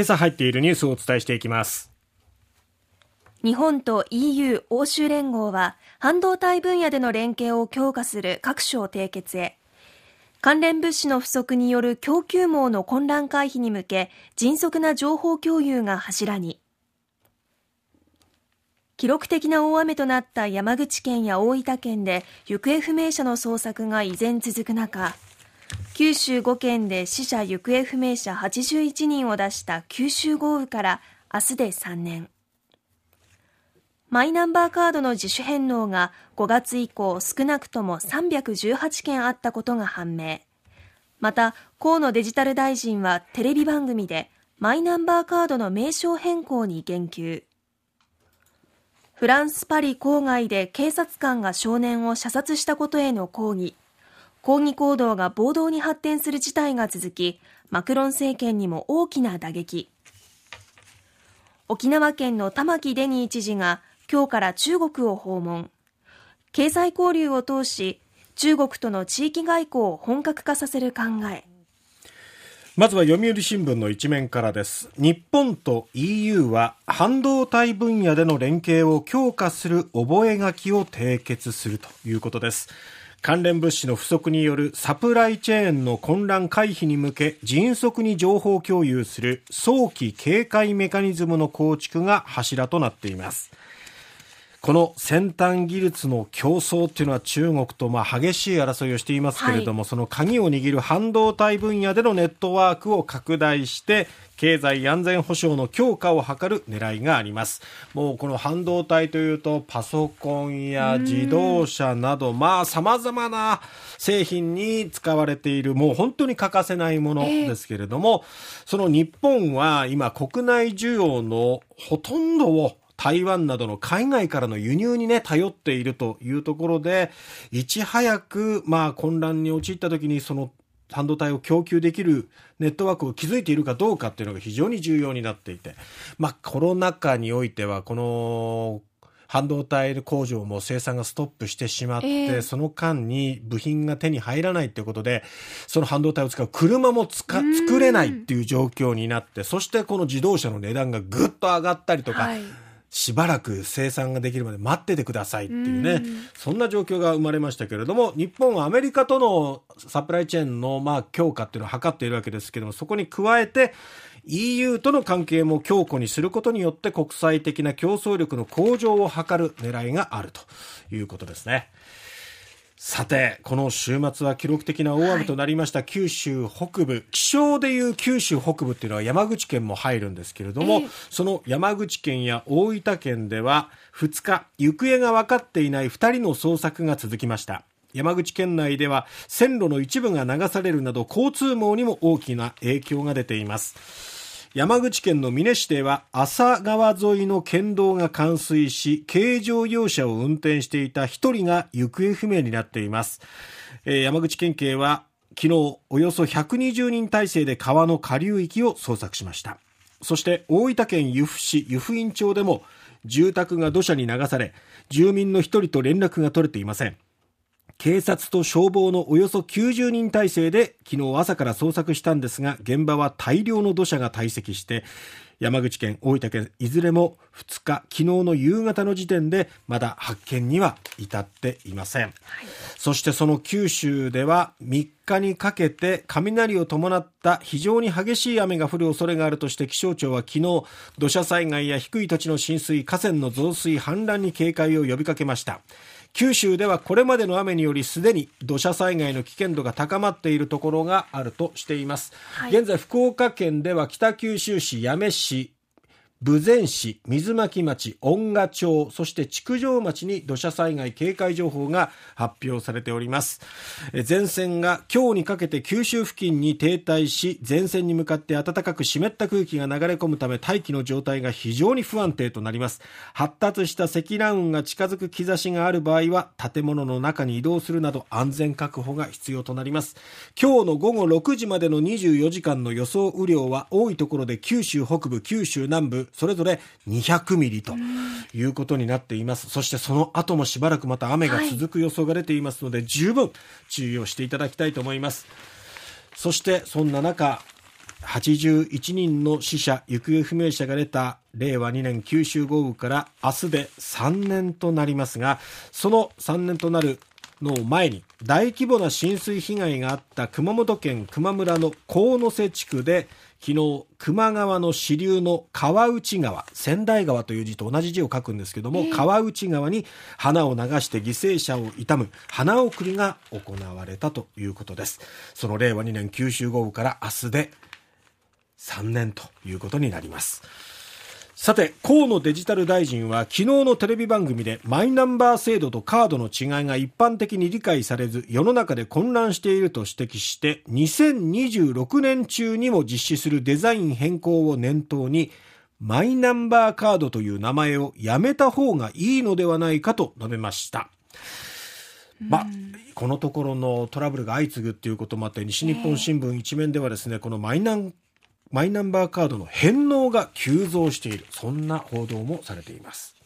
今朝入っているニュースをお伝えしていきます。日本と EU 欧州連合は半導体分野での連携を強化する各省締結へ。関連物資の不足による供給網の混乱回避に向け迅速な情報共有が柱に。記録的な大雨となった山口県や大分県で行方不明者の捜索が依然続く中九州5県で死者・行方不明者81人を出した九州豪雨から明日で3年。マイナンバーカードの自主返納が5月以降少なくとも318件あったことが判明。また河野デジタル大臣はテレビ番組でマイナンバーカードの名称変更に言及。フランス・パリ郊外で警察官が少年を射殺したことへの抗議。抗議行動が暴動に発展する事態が続きマクロン政権にも大きな打撃。沖縄県の玉城デニー知事が今日から中国を訪問。経済交流を通し中国との地域外交を本格化させる考え。まずは読売新聞の一面からです。日本と EU は半導体分野での連携を強化する覚書を締結するということです。関連物資の不足によるサプライチェーンの混乱回避に向け迅速に情報共有する早期警戒メカニズムの構築が柱となっています。この先端技術の競争っていうのは中国とまあ激しい争いをしていますけれども、はい、その鍵を握る半導体分野でのネットワークを拡大して経済安全保障の強化を図る狙いがあります。もうこの半導体というとパソコンや自動車などまあ様々な製品に使われているもう本当に欠かせないものですけれども、えー、その日本は今国内需要のほとんどを台湾などの海外からの輸入にね、頼っているというところで、いち早く、まあ混乱に陥った時にその半導体を供給できるネットワークを築いているかどうかっていうのが非常に重要になっていて、まあコロナ禍においてはこの半導体工場も生産がストップしてしまって、えー、その間に部品が手に入らないっていうことで、その半導体を使う車もつか作れないっていう状況になって、そしてこの自動車の値段がぐっと上がったりとか、はいしばらく生産ができるまで待っててくださいっていうね、うそんな状況が生まれましたけれども、日本はアメリカとのサプライチェーンのまあ強化っていうのを図っているわけですけども、そこに加えて、EU との関係も強固にすることによって国際的な競争力の向上を図る狙いがあるということですね。さて、この週末は記録的な大雨となりました九州北部、はい、気象でいう九州北部っていうのは山口県も入るんですけれども、えー、その山口県や大分県では2日、行方が分かっていない2人の捜索が続きました。山口県内では線路の一部が流されるなど交通網にも大きな影響が出ています。山口県の美祢市では浅川沿いの県道が冠水し軽乗用車を運転していた1人が行方不明になっています、えー、山口県警は昨日およそ120人体制で川の下流域を捜索しました。そして大分県由布市湯布院町でも住宅が土砂に流され住民の1人と連絡が取れていません。警察と消防のおよそ90人体制で昨日朝から捜索したんですが現場は大量の土砂が堆積して山口県、大分県、いずれも2日、昨日の夕方の時点でまだ発見には至っていません。はい、そしてその九州では3日にかけて雷を伴った非常に激しい雨が降る恐れがあるとして気象庁は昨日土砂災害や低い土地の浸水、河川の増水、氾濫に警戒を呼びかけました。九州ではこれまでの雨によりすでに土砂災害の危険度が高まっているところがあるとしています、はい、現在福岡県では北九州市八女市豊前市、水巻町、恩賀町、そして築城町に土砂災害警戒情報が発表されております。前線が今日にかけて九州付近に停滞し、前線に向かって暖かく湿った空気が流れ込むため大気の状態が非常に不安定となります。発達した積乱雲が近づく兆しがある場合は、建物の中に移動するなど安全確保が必要となります。今日の午後6時までの24時間の予想雨量は多いところで九州北部、九州南部、それぞれ200ミリということになっています。そしてその後もしばらくまた雨が続く予想が出ていますので、はい、十分注意をしていただきたいと思います。そしてそんな中、81人の死者、行方不明者が出た令和2年九州豪雨から明日で3年となりますが、その3年となるの前に大規模な浸水被害があった熊本県球磨村の鴻瀬地区で昨日球磨川の支流の川内川仙台川という字と同じ字を書くんですけども、えー、川内川に花を流して犠牲者を悼む花送りが行われたということです。その令和2年九州豪雨から明日で3年ということになりますさて、河野デジタル大臣は昨日のテレビ番組でマイナンバー制度とカードの違いが一般的に理解されず世の中で混乱していると指摘して2026年中にも実施するデザイン変更を念頭にマイナンバーカードという名前をやめた方がいいのではないかと述べました。まあ、このところのトラブルが相次ぐっていうこともあって西日本新聞一面ではですねこのマイナンマイナンバーカードの返納が急増している。そんな報道もされています。